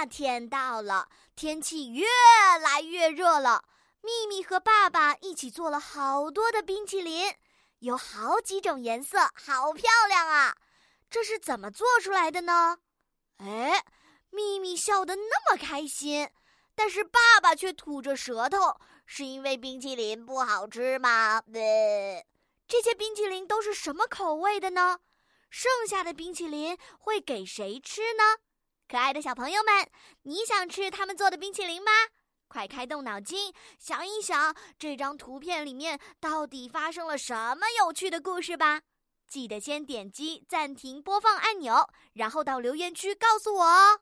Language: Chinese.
夏天到了，天气越来越热了。秘密和爸爸一起做了好多的冰淇淋，有好几种颜色，好漂亮啊！这是怎么做出来的呢？哎，秘密笑得那么开心，但是爸爸却吐着舌头，是因为冰淇淋不好吃吗？呃，这些冰淇淋都是什么口味的呢？剩下的冰淇淋会给谁吃呢？可爱的小朋友们，你想吃他们做的冰淇淋吗？快开动脑筋，想一想这张图片里面到底发生了什么有趣的故事吧！记得先点击暂停播放按钮，然后到留言区告诉我哦。